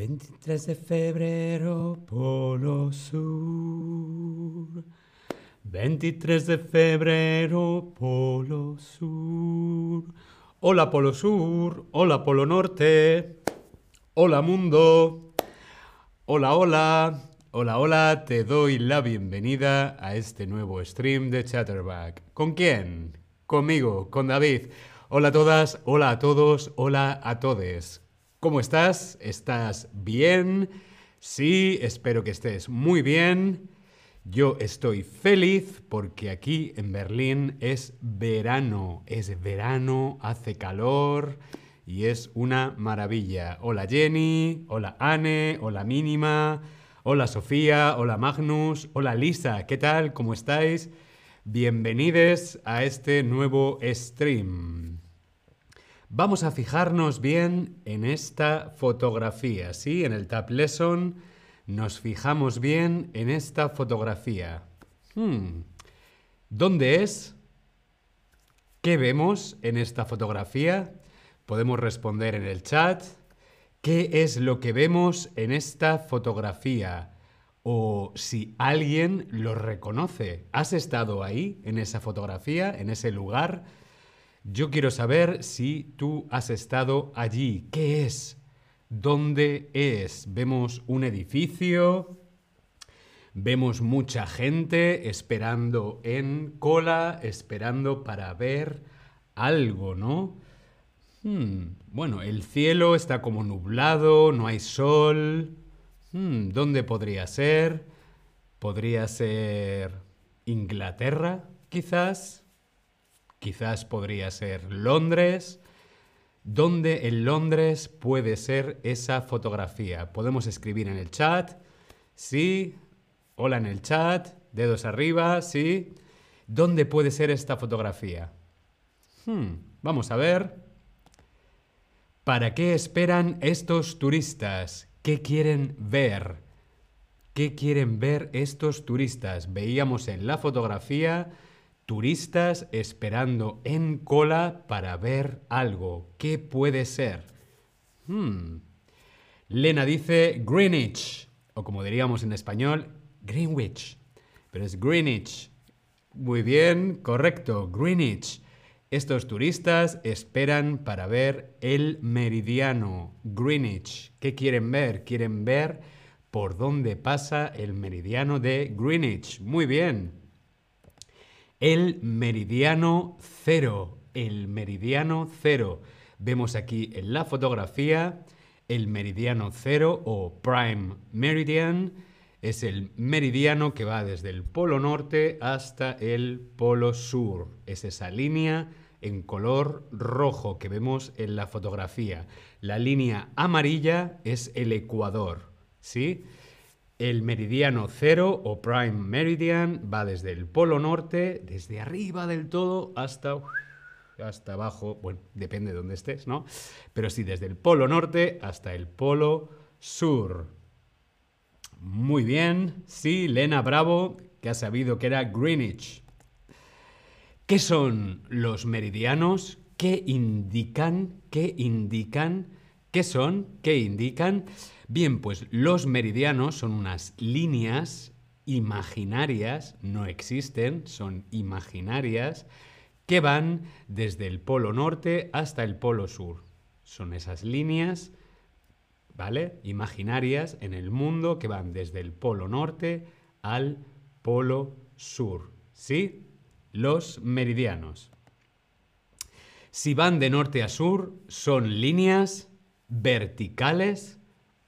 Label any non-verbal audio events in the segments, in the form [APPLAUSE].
23 de febrero, Polo Sur. 23 de febrero, Polo Sur. Hola Polo Sur, hola Polo Norte, hola mundo, hola hola, hola hola, te doy la bienvenida a este nuevo stream de Chatterback. ¿Con quién? Conmigo, con David. Hola a todas, hola a todos, hola a todes. ¿Cómo estás? ¿Estás bien? Sí, espero que estés muy bien. Yo estoy feliz porque aquí en Berlín es verano, es verano, hace calor y es una maravilla. Hola Jenny, hola Anne, hola Mínima, hola Sofía, hola Magnus, hola Lisa, ¿qué tal? ¿Cómo estáis? Bienvenidos a este nuevo stream. Vamos a fijarnos bien en esta fotografía, ¿sí? En el Tab Lesson nos fijamos bien en esta fotografía. Hmm. ¿Dónde es? ¿Qué vemos en esta fotografía? Podemos responder en el chat. ¿Qué es lo que vemos en esta fotografía? O si alguien lo reconoce. ¿Has estado ahí, en esa fotografía, en ese lugar? Yo quiero saber si tú has estado allí. ¿Qué es? ¿Dónde es? Vemos un edificio, vemos mucha gente esperando en cola, esperando para ver algo, ¿no? Hmm, bueno, el cielo está como nublado, no hay sol. Hmm, ¿Dónde podría ser? ¿Podría ser Inglaterra, quizás? Quizás podría ser Londres. ¿Dónde en Londres puede ser esa fotografía? Podemos escribir en el chat. Sí. Hola en el chat. Dedos arriba. Sí. ¿Dónde puede ser esta fotografía? Hmm, vamos a ver. ¿Para qué esperan estos turistas? ¿Qué quieren ver? ¿Qué quieren ver estos turistas? Veíamos en la fotografía turistas esperando en cola para ver algo. ¿Qué puede ser? Hmm. Lena dice Greenwich, o como diríamos en español, Greenwich. Pero es Greenwich. Muy bien, correcto, Greenwich. Estos turistas esperan para ver el meridiano, Greenwich. ¿Qué quieren ver? Quieren ver por dónde pasa el meridiano de Greenwich. Muy bien el meridiano cero. El meridiano cero. Vemos aquí en la fotografía el meridiano cero o prime meridian. Es el meridiano que va desde el polo norte hasta el polo sur. Es esa línea en color rojo que vemos en la fotografía. La línea amarilla es el ecuador. ¿Sí? El meridiano cero o prime meridian va desde el polo norte, desde arriba del todo hasta, hasta abajo, bueno, depende de dónde estés, ¿no? Pero sí, desde el polo norte hasta el polo sur. Muy bien, sí, Lena Bravo, que ha sabido que era Greenwich. ¿Qué son los meridianos? ¿Qué indican? ¿Qué indican? ¿Qué son? ¿Qué indican? Bien, pues los meridianos son unas líneas imaginarias, no existen, son imaginarias, que van desde el polo norte hasta el polo sur. Son esas líneas, ¿vale? Imaginarias en el mundo que van desde el polo norte al polo sur. ¿Sí? Los meridianos. Si van de norte a sur, son líneas verticales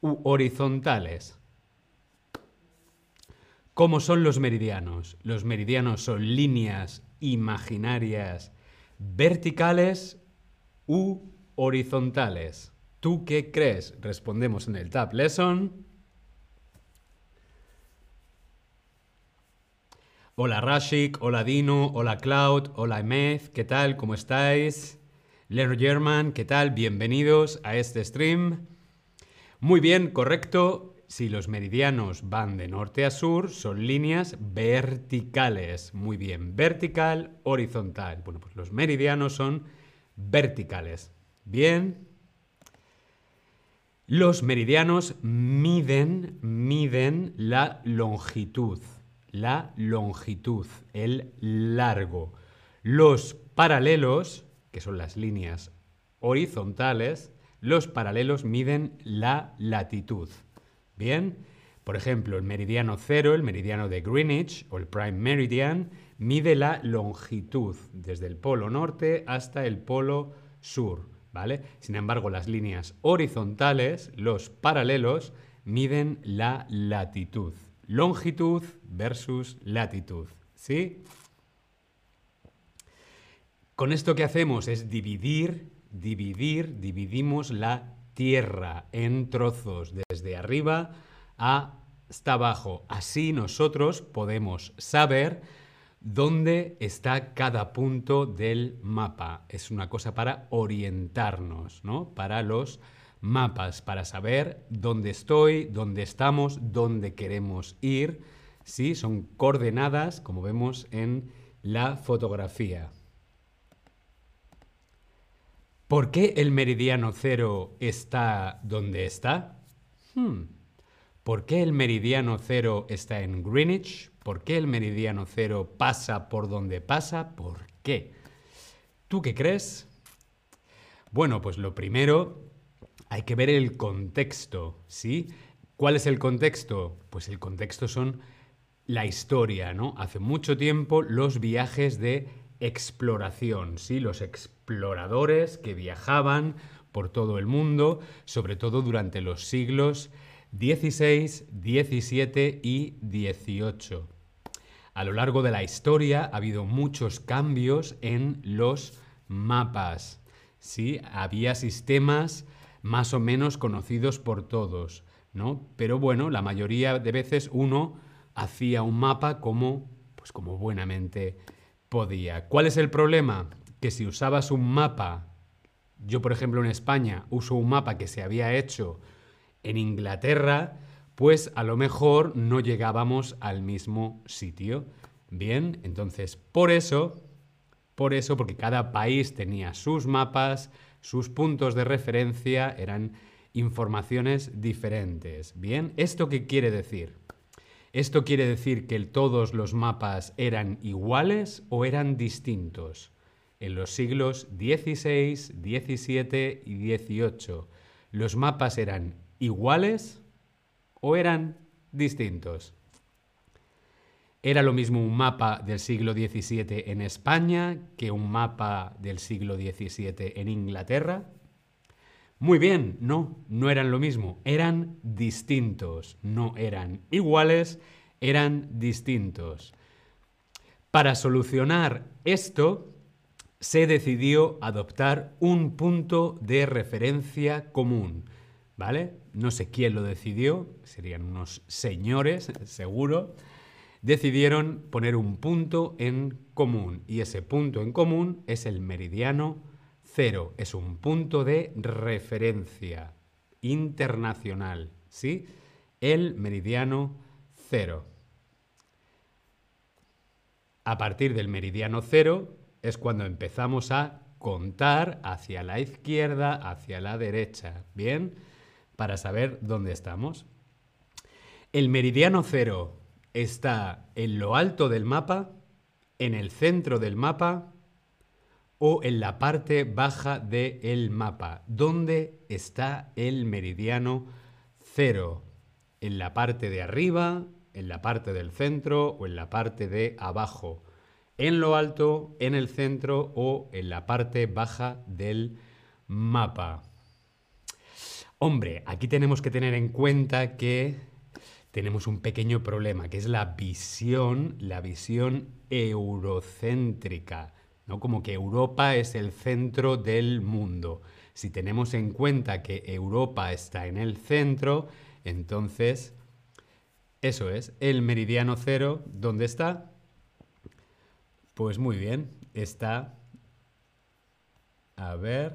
u horizontales. ¿Cómo son los meridianos? Los meridianos son líneas imaginarias verticales u horizontales. ¿Tú qué crees? Respondemos en el Tab Lesson. Hola Rashik, hola Dino, hola Cloud, hola Emeth, ¿qué tal? ¿Cómo estáis? Leroy German, ¿qué tal? Bienvenidos a este stream. Muy bien, correcto. Si los meridianos van de norte a sur, son líneas verticales. Muy bien, vertical, horizontal. Bueno, pues los meridianos son verticales. Bien. Los meridianos miden, miden la longitud, la longitud, el largo. Los paralelos, que son las líneas horizontales, los paralelos miden la latitud. Bien, por ejemplo, el meridiano cero, el meridiano de Greenwich o el Prime Meridian, mide la longitud desde el polo norte hasta el polo sur. ¿vale? Sin embargo, las líneas horizontales, los paralelos, miden la latitud. Longitud versus latitud. ¿Sí? Con esto que hacemos es dividir, dividir, dividimos la Tierra en trozos desde arriba hasta abajo. Así nosotros podemos saber dónde está cada punto del mapa. Es una cosa para orientarnos, ¿no? Para los mapas, para saber dónde estoy, dónde estamos, dónde queremos ir. Sí, son coordenadas, como vemos en la fotografía. ¿Por qué el meridiano cero está donde está? Hmm. ¿Por qué el meridiano cero está en Greenwich? ¿Por qué el meridiano cero pasa por donde pasa? ¿Por qué? ¿Tú qué crees? Bueno, pues lo primero, hay que ver el contexto, ¿sí? ¿Cuál es el contexto? Pues el contexto son la historia, ¿no? Hace mucho tiempo los viajes de exploración, ¿sí? Los exploradores que viajaban por todo el mundo, sobre todo durante los siglos 16, 17 y 18. A lo largo de la historia ha habido muchos cambios en los mapas. Sí, había sistemas más o menos conocidos por todos, ¿no? Pero bueno, la mayoría de veces uno hacía un mapa como pues como buenamente podía. ¿Cuál es el problema? Que si usabas un mapa, yo por ejemplo en España uso un mapa que se había hecho en Inglaterra, pues a lo mejor no llegábamos al mismo sitio. Bien, entonces por eso, por eso, porque cada país tenía sus mapas, sus puntos de referencia, eran informaciones diferentes. Bien, ¿esto qué quiere decir? ¿Esto quiere decir que todos los mapas eran iguales o eran distintos? En los siglos XVI, XVII y XVIII, ¿los mapas eran iguales o eran distintos? ¿Era lo mismo un mapa del siglo XVII en España que un mapa del siglo XVII en Inglaterra? Muy bien, no, no eran lo mismo, eran distintos, no eran iguales, eran distintos. Para solucionar esto, se decidió adoptar un punto de referencia común, ¿vale? no sé quién lo decidió, serían unos señores, seguro, decidieron poner un punto en común. Y ese punto en común es el meridiano cero. Es un punto de referencia internacional. ¿Sí? El meridiano cero. A partir del meridiano cero es cuando empezamos a contar hacia la izquierda, hacia la derecha. ¿Bien? para saber dónde estamos. El meridiano cero está en lo alto del mapa, en el centro del mapa o en la parte baja del mapa. ¿Dónde está el meridiano cero? ¿En la parte de arriba, en la parte del centro o en la parte de abajo? ¿En lo alto, en el centro o en la parte baja del mapa? Hombre, aquí tenemos que tener en cuenta que tenemos un pequeño problema, que es la visión, la visión eurocéntrica, ¿no? Como que Europa es el centro del mundo. Si tenemos en cuenta que Europa está en el centro, entonces eso es, el meridiano cero, ¿dónde está? Pues muy bien, está a ver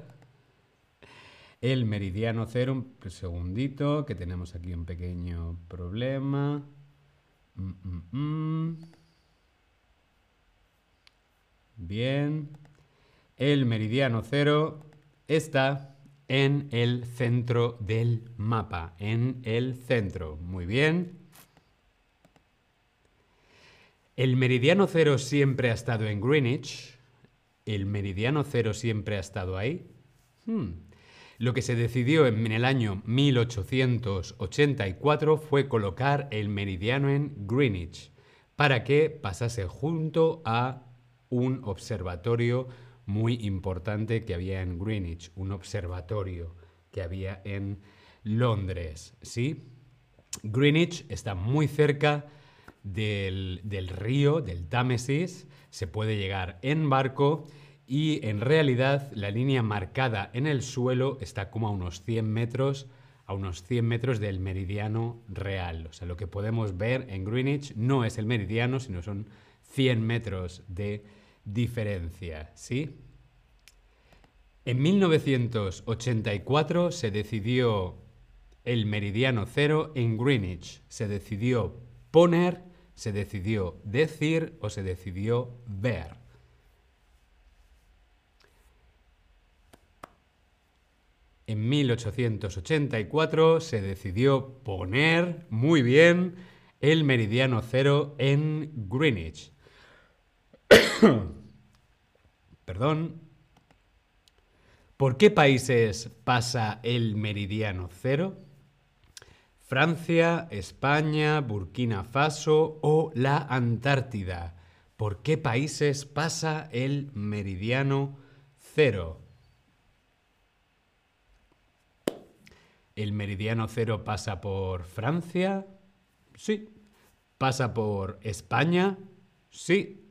el meridiano cero, un segundito, que tenemos aquí un pequeño problema. Mm, mm, mm. Bien. El meridiano cero está en el centro del mapa, en el centro. Muy bien. El meridiano cero siempre ha estado en Greenwich. El meridiano cero siempre ha estado ahí. Hmm. Lo que se decidió en el año 1884 fue colocar el meridiano en Greenwich para que pasase junto a un observatorio muy importante que había en Greenwich, un observatorio que había en Londres, ¿sí? Greenwich está muy cerca del, río, del Támesis, se puede llegar en barco y en realidad la línea marcada en el suelo está como a unos 100 metros a unos 100 metros del meridiano real. O sea, lo que podemos ver en Greenwich no es el meridiano, sino son 100 metros de diferencia, ¿sí? En 1984 se decidió el meridiano cero en Greenwich. Se decidió poner, se decidió decir o se decidió ver. En 1884 se decidió poner, muy bien, el meridiano cero en Greenwich. [COUGHS] Perdón. ¿Por qué países pasa el meridiano cero? Francia, España, Burkina Faso o la Antártida. ¿Por qué países pasa el meridiano cero? ¿El meridiano cero pasa por Francia? Sí. ¿Pasa por España? Sí.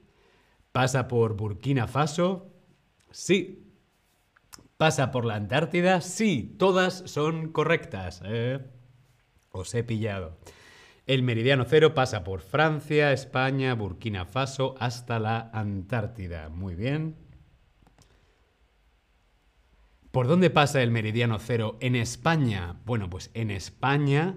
¿Pasa por Burkina Faso? Sí. ¿Pasa por la Antártida? Sí. Todas son correctas. ¿eh? Os he pillado. El meridiano cero pasa por Francia, España, Burkina Faso hasta la Antártida. Muy bien. ¿Por dónde pasa el meridiano cero en España? Bueno, pues en España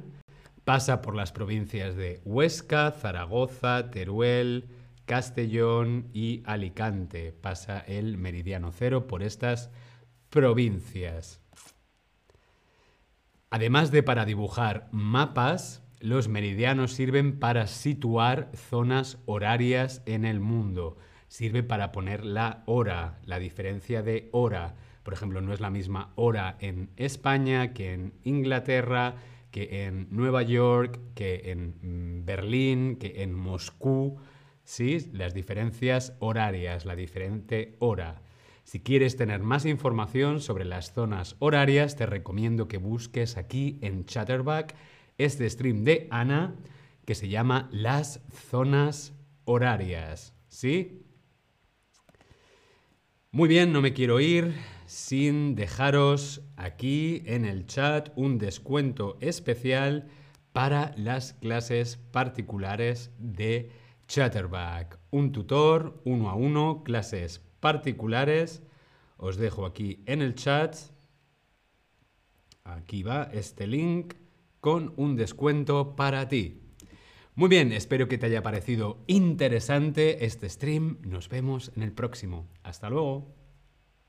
pasa por las provincias de Huesca, Zaragoza, Teruel, Castellón y Alicante. Pasa el meridiano cero por estas provincias. Además de para dibujar mapas, los meridianos sirven para situar zonas horarias en el mundo. Sirve para poner la hora, la diferencia de hora por ejemplo, no es la misma hora en España que en Inglaterra, que en Nueva York, que en mm, Berlín, que en Moscú. ¿Sí? Las diferencias horarias, la diferente hora. Si quieres tener más información sobre las zonas horarias, te recomiendo que busques aquí en Chatterback este stream de Ana que se llama Las zonas horarias. ¿Sí? Muy bien, no me quiero ir sin dejaros aquí en el chat un descuento especial para las clases particulares de Chatterback. Un tutor uno a uno, clases particulares. Os dejo aquí en el chat. Aquí va este link con un descuento para ti. Muy bien, espero que te haya parecido interesante este stream. Nos vemos en el próximo. Hasta luego.